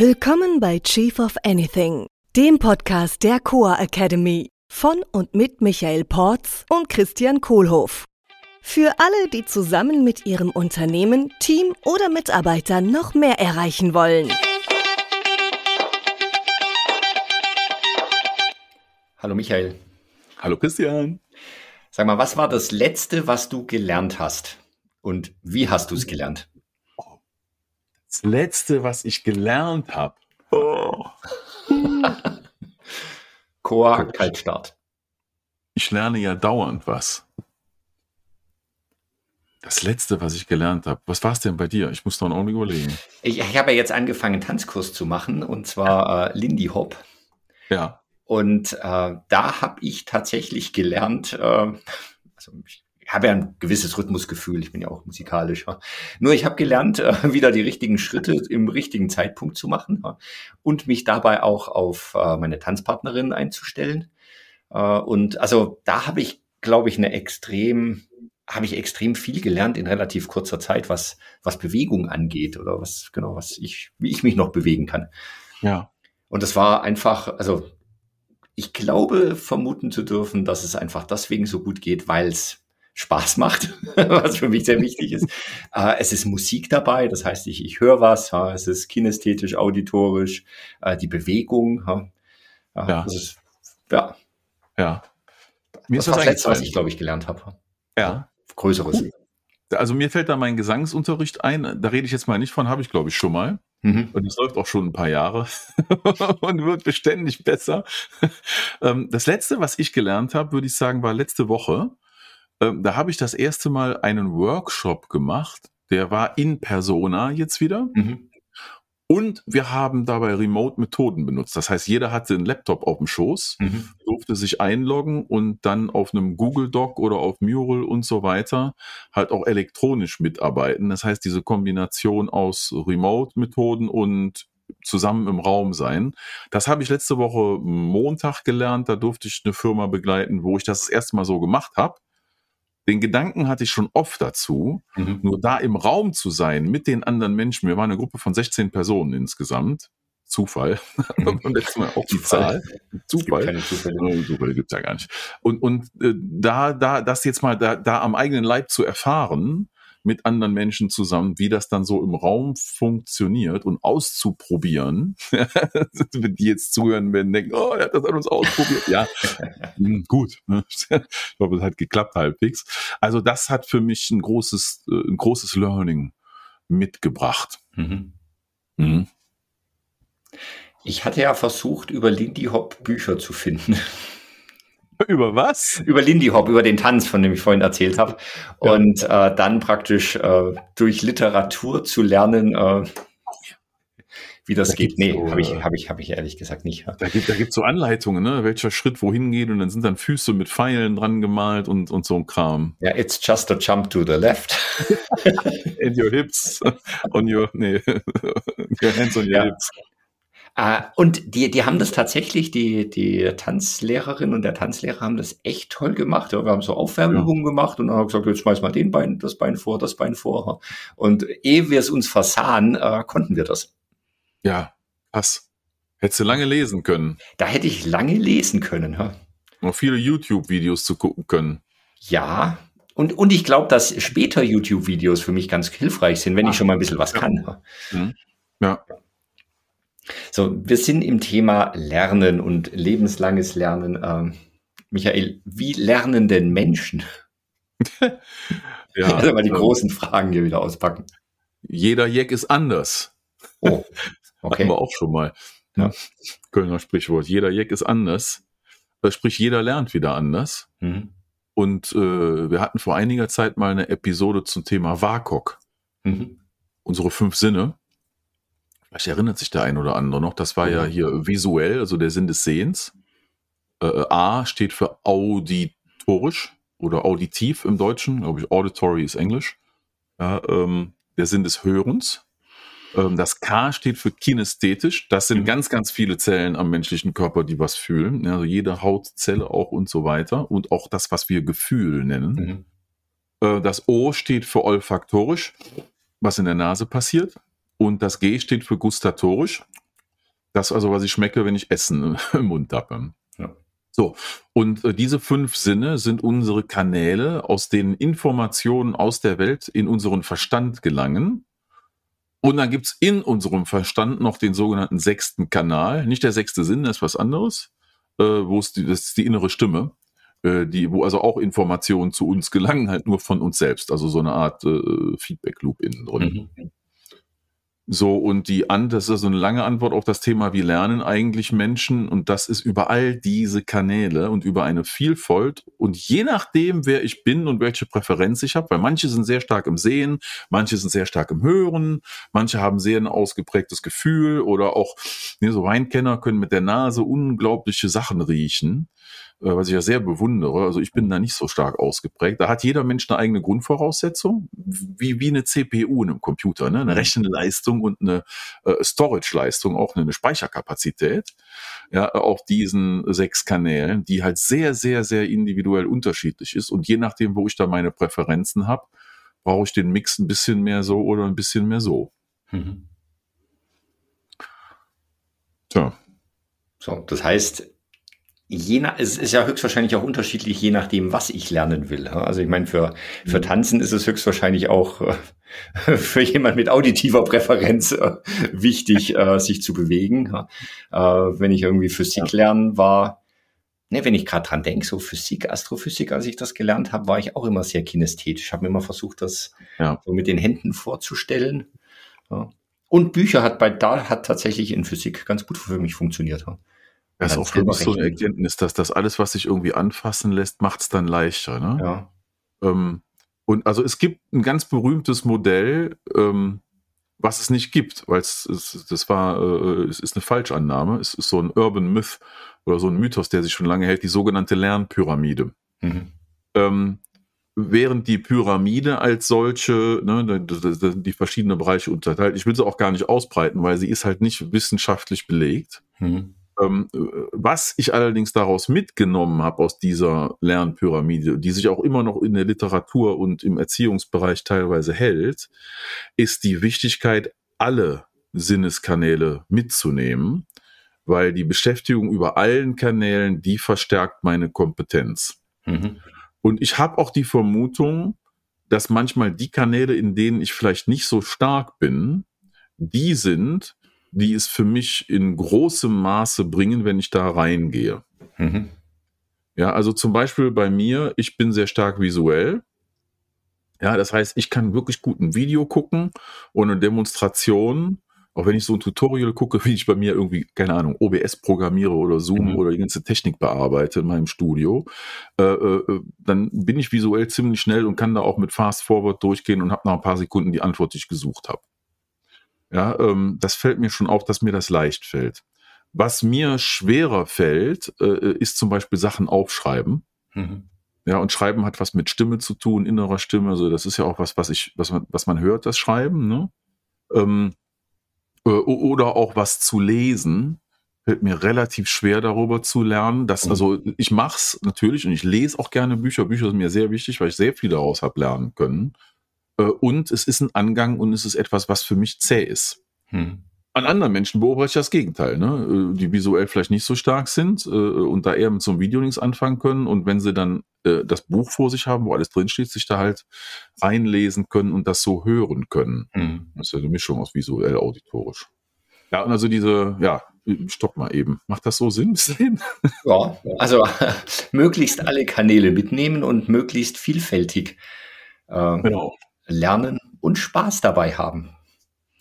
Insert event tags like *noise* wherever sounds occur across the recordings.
Willkommen bei Chief of Anything, dem Podcast der Coa Academy von und mit Michael Porz und Christian Kohlhoff. Für alle, die zusammen mit ihrem Unternehmen, Team oder Mitarbeitern noch mehr erreichen wollen. Hallo Michael. Hallo Christian. Sag mal, was war das Letzte, was du gelernt hast? Und wie hast du es gelernt? Das Letzte, was ich gelernt habe. Oh. Chor, Kaltstart. Ich lerne ja dauernd was. Das Letzte, was ich gelernt habe. Was war es denn bei dir? Ich muss noch einen Augenblick überlegen. Ich, ich habe ja jetzt angefangen, einen Tanzkurs zu machen, und zwar äh, Lindy Hop. Ja. Und äh, da habe ich tatsächlich gelernt, äh, also ich habe ja ein gewisses Rhythmusgefühl, ich bin ja auch musikalisch. Ja. Nur ich habe gelernt, äh, *laughs* wieder die richtigen Schritte im richtigen Zeitpunkt zu machen ja, und mich dabei auch auf äh, meine Tanzpartnerin einzustellen. Äh, und also da habe ich, glaube ich, eine extrem habe ich extrem viel gelernt in relativ kurzer Zeit, was, was Bewegung angeht oder was, genau, was ich, wie ich mich noch bewegen kann. Ja. Und das war einfach, also ich glaube, vermuten zu dürfen, dass es einfach deswegen so gut geht, weil es Spaß macht, *laughs* was für mich sehr wichtig ist. Äh, es ist Musik dabei, das heißt, ich, ich höre was, ja, es ist kinästhetisch, auditorisch, äh, die Bewegung. Ja, ja. Das ist, ja. ja. Mir das ist das Letzte, was ich, glaube ich, gelernt habe. Ja. Größeres. Also mir fällt da mein Gesangsunterricht ein, da rede ich jetzt mal nicht von, habe ich glaube ich schon mal. Mhm. Und es läuft auch schon ein paar Jahre *laughs* und wird beständig besser. *laughs* Ähm, das letzte, was ich gelernt habe, würde ich sagen, war letzte Woche. Ähm, da habe ich das erste Mal einen Workshop gemacht. Der war in Persona jetzt wieder. Mhm. Und wir haben dabei Remote-Methoden benutzt. Das heißt, jeder hatte einen Laptop auf dem Schoß, mhm. durfte sich einloggen und dann auf einem Google Doc oder auf Mural und so weiter halt auch elektronisch mitarbeiten. Das heißt, diese Kombination aus Remote-Methoden und zusammen im Raum sein. Das habe ich letzte Woche Montag gelernt. Da durfte ich eine Firma begleiten, wo ich das das erste Mal so gemacht habe. Den Gedanken hatte ich schon oft dazu, mhm. nur da im Raum zu sein mit den anderen Menschen. Wir waren eine Gruppe von 16 Personen insgesamt. Zufall. *laughs* Und letztes Mal auch die Zahl. Zufall. Es gibt Zufälle. Zufälle gibt's ja gar nicht. Und, und äh, da, da, das jetzt mal da, da am eigenen Leib zu erfahren, mit anderen Menschen zusammen, wie das dann so im Raum funktioniert und auszuprobieren. Wenn *laughs* die jetzt zuhören werden, denken, oh, er hat das an uns ausprobiert. ja, hm, gut. ich glaube, es hat geklappt halbwegs. Also das hat für mich ein großes, äh, ein großes Learning mitgebracht. Mhm. Mhm. Ich hatte ja versucht, über Lindy Hop Bücher zu finden. *laughs* Über was? Über Lindy Hop, über den Tanz, von dem ich vorhin erzählt habe. Ja. Und äh, dann praktisch äh, durch Literatur zu lernen, äh, wie das da geht. Nee, so, habe ich, hab ich, hab ich ehrlich gesagt nicht. Da gibt da gibt's so Anleitungen, ne? welcher Schritt wohin geht und dann sind dann Füße mit Pfeilen dran gemalt und, und so ein Kram. Ja, it's just a jump to the left. *laughs* And your hips on your, nee, *laughs* your hands on your ja. hips. Äh, und die, die haben das tatsächlich, die, die Tanzlehrerin und der Tanzlehrer haben das echt toll gemacht. Ja, wir haben so Aufwärmübungen ja. gemacht und dann haben gesagt, jetzt schmeiß mal den Bein, das Bein vor, das Bein vor. Und ehe wir es uns versahen, äh, konnten wir das. Ja, was? Hättest du lange lesen können. Da hätte ich lange lesen können. Ja. Noch viele YouTube-Videos zu gucken können. Ja, und, und ich glaube, dass später YouTube-Videos für mich ganz hilfreich sind, wenn Ach, ich schon mal ein bisschen was ja. kann. Mhm. Ja. So, wir sind im Thema Lernen und lebenslanges Lernen. Ähm, Michael, wie lernen denn Menschen? *laughs* ja, *laughs* also mal die ähm, großen Fragen hier wieder auspacken. Jeder Jack ist anders. Oh, *laughs* okay. Hatten wir auch schon mal. Ja. Kölner Sprichwort. Jeder Jack ist anders. Äh, sprich, jeder lernt wieder anders. Mhm. Und äh, wir hatten vor einiger Zeit mal eine Episode zum Thema WAKOK. Mhm. Unsere fünf Sinne. Vielleicht erinnert sich der ein oder andere noch. Das war ja hier visuell, also der Sinn des Sehens. Äh, A steht für auditorisch oder auditiv im Deutschen. Glaube ich, auditory ist Englisch. Ja, ähm, der Sinn des Hörens. Ähm, das K steht für kinästhetisch. Das sind mhm. ganz, ganz viele Zellen am menschlichen Körper, die was fühlen. Also jede Hautzelle auch und so weiter. Und auch das, was wir Gefühl nennen. Mhm. Äh, das O steht für olfaktorisch, was in der Nase passiert. Und das G steht für gustatorisch. Das also, was ich schmecke, wenn ich Essen *laughs* im Mund habe. Ja. So, und äh, diese fünf Sinne sind unsere Kanäle, aus denen Informationen aus der Welt in unseren Verstand gelangen. Und dann gibt's in unserem Verstand noch den sogenannten sechsten Kanal. Nicht der sechste Sinn, das ist was anderes, äh, wo es die, das ist die innere Stimme, äh, die, wo also auch Informationen zu uns gelangen, halt nur von uns selbst. Also so eine Art äh, Feedback-Loop innen drin. Mhm. So, und die an, das ist so eine lange Antwort auf das Thema, wie lernen eigentlich Menschen? Und das ist über all diese Kanäle und über eine Vielfalt. Und je nachdem, wer ich bin und welche Präferenz ich habe, weil manche sind sehr stark im Sehen, manche sind sehr stark im Hören, manche haben sehr ein ausgeprägtes Gefühl oder auch, ne, so Weinkenner können mit der Nase unglaubliche Sachen riechen. Äh, was ich ja sehr bewundere. Also ich bin da nicht so stark ausgeprägt. Da hat jeder Mensch eine eigene Grundvoraussetzung, wie, wie eine CPU in einem Computer, ne? eine mhm. Rechenleistung und eine äh, Storage-Leistung, auch eine Speicherkapazität. Ja, auf diesen sechs Kanälen, die halt sehr, sehr, sehr individuell unterschiedlich ist. Und je nachdem, wo ich da meine Präferenzen habe, brauche ich den Mix ein bisschen mehr so oder ein bisschen mehr so. Mhm. Tja. So, das heißt, je nach, es ist ja höchstwahrscheinlich auch unterschiedlich, je nachdem, was ich lernen will. Also ich meine, für, für mhm. Tanzen ist es höchstwahrscheinlich auch äh, *laughs* für jemand mit auditiver Präferenz äh, wichtig, äh, sich zu bewegen. Wenn ich irgendwie Physik lernen war, ne, wenn ich gerade dran denke, so Physik, Astrophysik, als ich das gelernt habe, war ich auch immer sehr kinesthetisch. Ich habe mir immer versucht, das ja. so mit den Händen vorzustellen. Und Bücher hat bei da hat tatsächlich in Physik ganz gut für mich funktioniert. Das ist auch für mich so eine Erkenntnis, dass das alles, was sich irgendwie anfassen lässt, macht es dann leichter. Ne? Ja. Ähm, und also es gibt ein ganz berühmtes Modell, ähm, was es nicht gibt, weil es, das war, äh, es ist eine Falschannahme. Es ist so ein Urban Myth oder so ein Mythos, der sich schon lange hält, die sogenannte Lernpyramide. Mhm. Ähm, während die Pyramide als solche, ne, die verschiedenen Bereiche unterteilt, ich will sie auch gar nicht ausbreiten, weil sie ist halt nicht wissenschaftlich belegt. Mhm. Ähm, was ich allerdings daraus mitgenommen habe aus dieser Lernpyramide, die sich auch immer noch in der Literatur und im Erziehungsbereich teilweise hält, ist die Wichtigkeit, alle Sinneskanäle mitzunehmen, weil die Beschäftigung über allen Kanälen, die verstärkt meine Kompetenz. Mhm. Und ich habe auch die Vermutung, dass manchmal die Kanäle, in denen ich vielleicht nicht so stark bin, die sind, die es für mich in großem Maße bringen, wenn ich da reingehe. Mhm. Ja, also zum Beispiel bei mir, ich bin sehr stark visuell. Ja, das heißt, ich kann wirklich gut ein Video gucken und eine Demonstration. Auch wenn ich so ein Tutorial gucke, *laughs* wie ich bei mir irgendwie, keine Ahnung, OBS programmiere oder Zoom mhm. oder die ganze Technik bearbeite in meinem Studio, äh, äh, dann bin ich visuell ziemlich schnell und kann da auch mit Fast Forward durchgehen und habe nach ein paar Sekunden die Antwort, die ich gesucht habe. Ja, ähm, das fällt mir schon auf, dass mir das leicht fällt. Was mir schwerer fällt, äh, ist zum Beispiel Sachen aufschreiben. Mhm. Ja, und Schreiben hat was mit Stimme zu tun, innerer Stimme. Also das ist ja auch was, was ich, was man, was man hört, das Schreiben. Ne? Ähm, äh, oder auch was zu lesen fällt mir relativ schwer darüber zu lernen. Dass, mhm. also ich mach's natürlich und ich lese auch gerne Bücher. Bücher sind mir sehr wichtig, weil ich sehr viel daraus habe lernen können. Äh, und es ist ein Angang und es ist etwas, was für mich zäh ist. Hm. An anderen Menschen beobachte ich das Gegenteil, ne? Äh, die visuell vielleicht nicht so stark sind äh, und da eher mit so einem Video nichts anfangen können. Und wenn sie dann das Buch vor sich haben, wo alles drinsteht, sich da halt reinlesen können und das so hören können. Hm. Das ist ja eine Mischung aus visuell, auditorisch. Ja, und also diese, ja, stopp mal eben. Macht das so Sinn bis dahin? *laughs* Ja, also *laughs* möglichst alle Kanäle mitnehmen und möglichst vielfältig. Äh, genau lernen und Spaß dabei haben.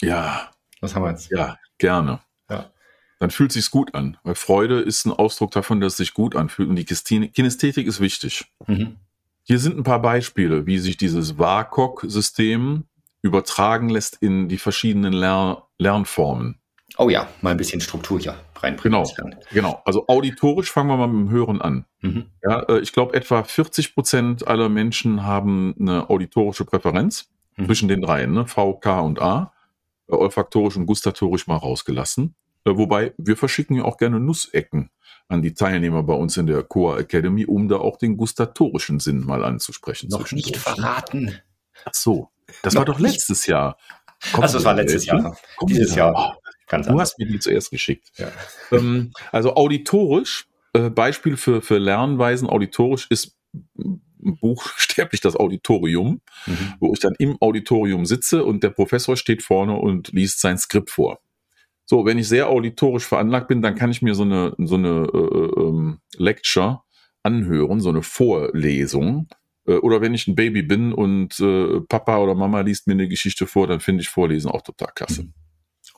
Ja. Was haben wir jetzt? Ja, gerne. Ja. Dann fühlt sich's gut an, weil Freude ist ein Ausdruck davon, dass es sich gut anfühlt und die Kinästhetik ist wichtig. Mhm. Hier sind ein paar Beispiele, wie sich dieses WAKOK-System übertragen lässt in die verschiedenen Lern Lernformen. Oh ja, mal ein bisschen Struktur hier reinbringen. Genau, genau. Also auditorisch fangen wir mal mit dem Hören an. Mhm. Ja, äh, ich glaube, etwa 40 Prozent aller Menschen haben eine auditorische Präferenz mhm. zwischen den dreien, ne? V, K und A. Äh, olfaktorisch und gustatorisch mal rausgelassen. Äh, wobei wir verschicken ja auch gerne Nussecken an die Teilnehmer bei uns in der Coa Academy, um da auch den gustatorischen Sinn mal anzusprechen. Noch nicht verraten. Ach so, das Noch war doch letztes Jahr. Kommt also das war letztes Jahr. Dieses Jahr. Ganz du anders. hast mir die zuerst geschickt. Ja. *laughs* Ähm, also auditorisch, äh, Beispiel für, für Lernweisen auditorisch ist buchstäblich *laughs* das Auditorium, mhm. wo ich dann im Auditorium sitze und der Professor steht vorne und liest sein Skript vor. So, wenn ich sehr auditorisch veranlagt bin, dann kann ich mir so eine, so eine äh, ähm, Lecture anhören, so eine Vorlesung. Äh, oder wenn ich ein Baby bin und äh, Papa oder Mama liest mir eine Geschichte vor, dann finde ich Vorlesen auch total klasse. Mhm.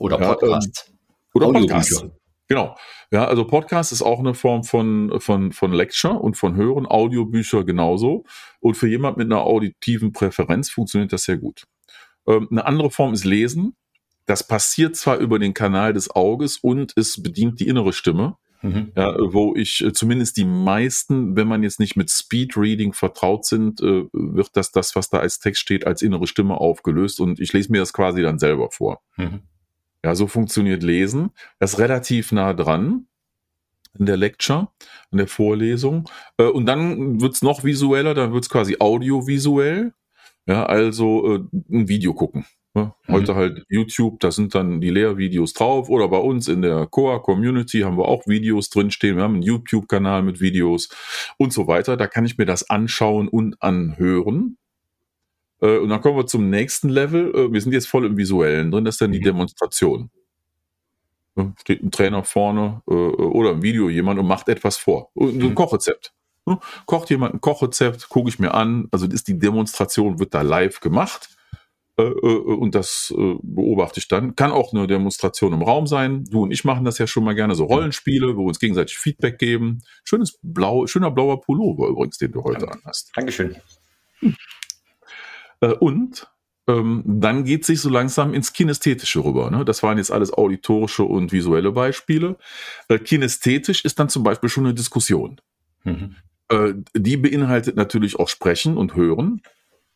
Oder Podcast. Ja, ähm, oder Podcast. Genau. Ja, also Podcast ist auch eine Form von, von, von Lecture und von Hören, Audiobücher genauso. Und für jemand mit einer auditiven Präferenz funktioniert das sehr gut. Ähm, eine andere Form ist Lesen. Das passiert zwar über den Kanal des Auges und es bedient die innere Stimme. Mhm. Ja, wo ich äh, zumindest die meisten, wenn man jetzt nicht mit Speed Reading vertraut sind, äh, wird das, das, was da als Text steht, als innere Stimme aufgelöst und ich lese mir das quasi dann selber vor. Mhm. Ja, so funktioniert Lesen. Das ist relativ nah dran in der Lecture, in der Vorlesung. Äh, und dann wird's noch visueller, dann wird's quasi audiovisuell. Ja, also äh, ein Video gucken. Ne? Heute mhm. halt YouTube, da sind dann die Lehrvideos drauf. Oder bei uns in der Coa Community haben wir auch Videos drinstehen. Wir haben einen YouTube-Kanal mit Videos und so weiter. Da kann ich mir das anschauen und anhören. Äh, und dann kommen wir zum nächsten Level. Äh, wir sind jetzt voll im Visuellen drin, das ist dann die mhm. Demonstration. Steht ein Trainer vorne äh, oder im Video jemand und macht etwas vor. Ein mhm. Kochrezept. Kocht jemand ein Kochrezept, gucke ich mir an. Also ist die Demonstration, wird da live gemacht. Und das beobachte ich dann. Kann auch eine Demonstration im Raum sein. Du und ich machen das ja schon mal gerne, so Rollenspiele, wo wir uns gegenseitig Feedback geben. Schönes blau, schöner blauer Pullover übrigens, den du heute an hast. Dankeschön. Hm. Äh, und ähm, dann geht sich so langsam ins Kinästhetische rüber. Ne? Das waren jetzt alles auditorische und visuelle Beispiele. Äh, kinästhetisch ist dann zum Beispiel schon eine Diskussion. Mhm. Äh, die beinhaltet natürlich auch Sprechen und Hören.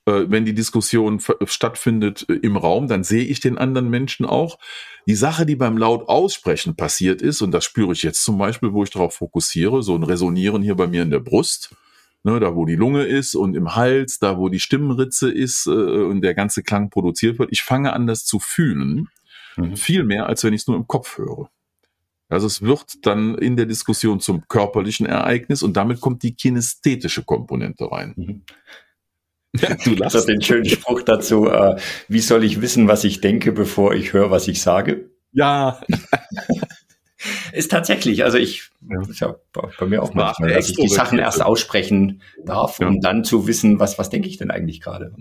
Äh, wenn die Diskussion stattfindet äh, im Raum, dann sehe ich den anderen Menschen auch. Die Sache, die beim laut Aussprechen passiert ist, und das spüre ich jetzt zum Beispiel, wo ich darauf fokussiere, so ein Resonieren hier bei mir in der Brust, ne, da wo die Lunge ist und im Hals, da wo die Stimmritze ist äh, und der ganze Klang produziert wird. Ich fange an, das zu fühlen, mhm. viel mehr, als wenn ich es nur im Kopf höre. Also es wird dann in der Diskussion zum körperlichen Ereignis und damit kommt die kinästhetische Komponente rein. Mhm. Du lachst. Das den schönen Spruch dazu, äh, wie soll ich wissen, was ich denke, bevor ich höre, was ich sage? Ja. *laughs* Ist tatsächlich, also ich, ja. ist ja bei mir auch manchmal, dass ich die Sachen erst aussprechen darf, um ja. dann zu wissen, was, was denke ich denn eigentlich gerade.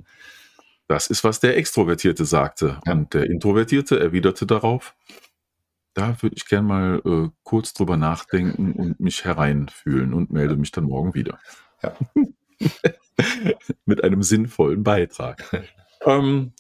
Das ist, was der Extrovertierte sagte. Ja. Und der Introvertierte erwiderte darauf, da würde ich gern mal äh, kurz drüber nachdenken und mich hereinfühlen und melde mich dann morgen wieder. Ja. *laughs* Mit einem sinnvollen Beitrag. *laughs* ähm,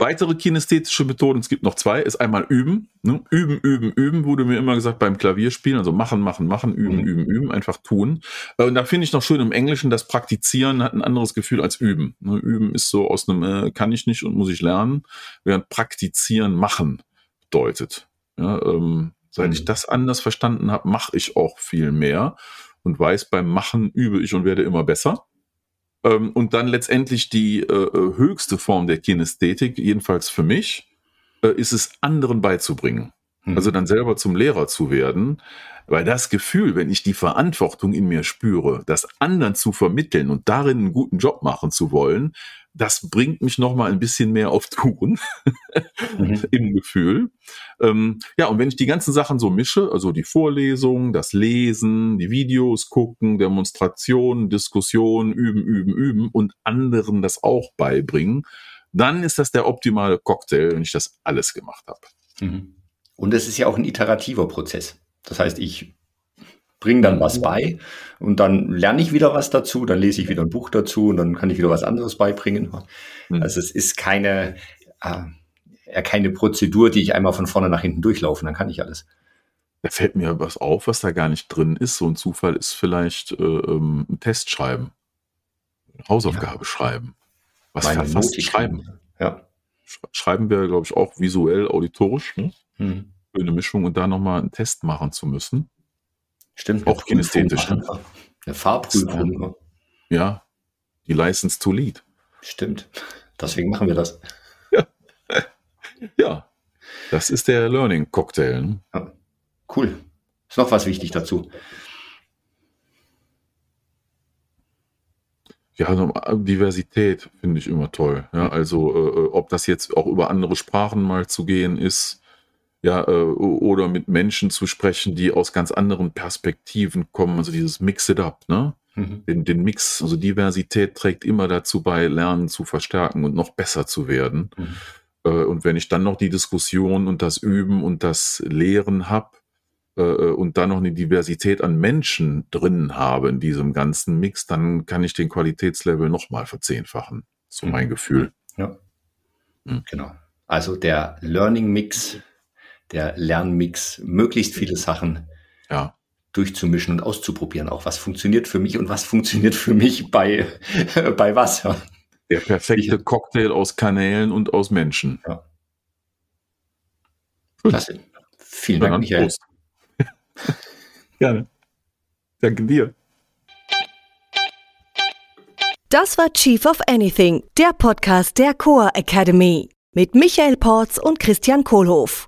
Weitere kinästhetische Methoden, es gibt noch zwei, ist einmal üben. Ne? Üben, üben, üben, wurde mir immer gesagt beim Klavierspielen. Also machen, machen, machen, üben, mhm. üben, üben, einfach tun. Äh, und da finde ich noch schön im Englischen, das Praktizieren hat ein anderes Gefühl als üben. Ne? Üben ist so aus einem äh, kann ich nicht und muss ich lernen, während Praktizieren machen bedeutet. Ja, ähm, seit mhm. ich das anders verstanden habe, mache ich auch viel mehr und weiß, beim Machen übe ich und werde immer besser. Ähm, und dann letztendlich die äh, äh, höchste Form der Kinästhetik, jedenfalls für mich, äh, ist es anderen beizubringen. Mhm. Also dann selber zum Lehrer zu werden. Weil das Gefühl, wenn ich die Verantwortung in mir spüre, das anderen zu vermitteln und darin einen guten Job machen zu wollen, das bringt mich noch mal ein bisschen mehr auf Touren *laughs* mhm. im Gefühl. Ähm, ja, und wenn ich die ganzen Sachen so mische, also die Vorlesungen, das Lesen, die Videos gucken, Demonstrationen, Diskussionen, üben, üben, üben und anderen das auch beibringen, dann ist das der optimale Cocktail, wenn ich das alles gemacht habe. Mhm. Und es ist ja auch ein iterativer Prozess. Das heißt, ich bringe dann was bei und dann lerne ich wieder was dazu, dann lese ich wieder ein Buch dazu und dann kann ich wieder was anderes beibringen. Mhm. Also es ist keine, äh, keine Prozedur, die ich einmal von vorne nach hinten durchlaufe, dann kann ich alles. Da fällt mir was auf, was da gar nicht drin ist. So ein Zufall ist vielleicht äh, ähm, ein Test schreiben, eine Hausaufgabe ja. schreiben, was Meine verfasst schreiben. Ja. Schreiben wir, glaube ich, auch visuell, auditorisch. Ne? Mhm. Eine Mischung und da nochmal einen Test machen zu müssen. Stimmt. Auch kinästhetisch. Ne? Eine Fahrprüfung. Ne? Ja, die License to Lead. Stimmt. Deswegen machen wir das. Ja. *laughs* ja. Das ist der Learning Cocktail. Ne? Ja. Cool. Ist noch was wichtig dazu? Ja, Diversität finde ich immer toll. Ja, also äh, äh, ob das jetzt auch über andere Sprachen mal zu gehen ist, ja, äh, oder mit Menschen zu sprechen, die aus ganz anderen Perspektiven kommen, also dieses Mix it up, ne? Mhm. Den, den Mix, also Diversität trägt immer dazu bei, Lernen zu verstärken und noch besser zu werden. Mhm. Äh, und wenn ich dann noch die Diskussion und das Üben und das Lehren habe, äh, äh, und dann noch eine Diversität an Menschen drin habe in diesem ganzen Mix, dann kann ich den Qualitätslevel nochmal verzehnfachen. So mhm. mein Gefühl. Ja. Mhm. Genau. Also der Learning Mix, der Lernmix, möglichst viele Sachen ja. durchzumischen und auszuprobieren. Auch was funktioniert für mich und was funktioniert für mich bei, *laughs* bei was. Ja. Der perfekte ich, Cocktail aus Kanälen und aus Menschen. Ja. Klasse. Vielen Dank, Michael. Prost. *laughs* Gerne. Danke dir. Das war Chief of Anything, der Podcast der Coa Academy mit Michael Porz und Christian Kohlhoff.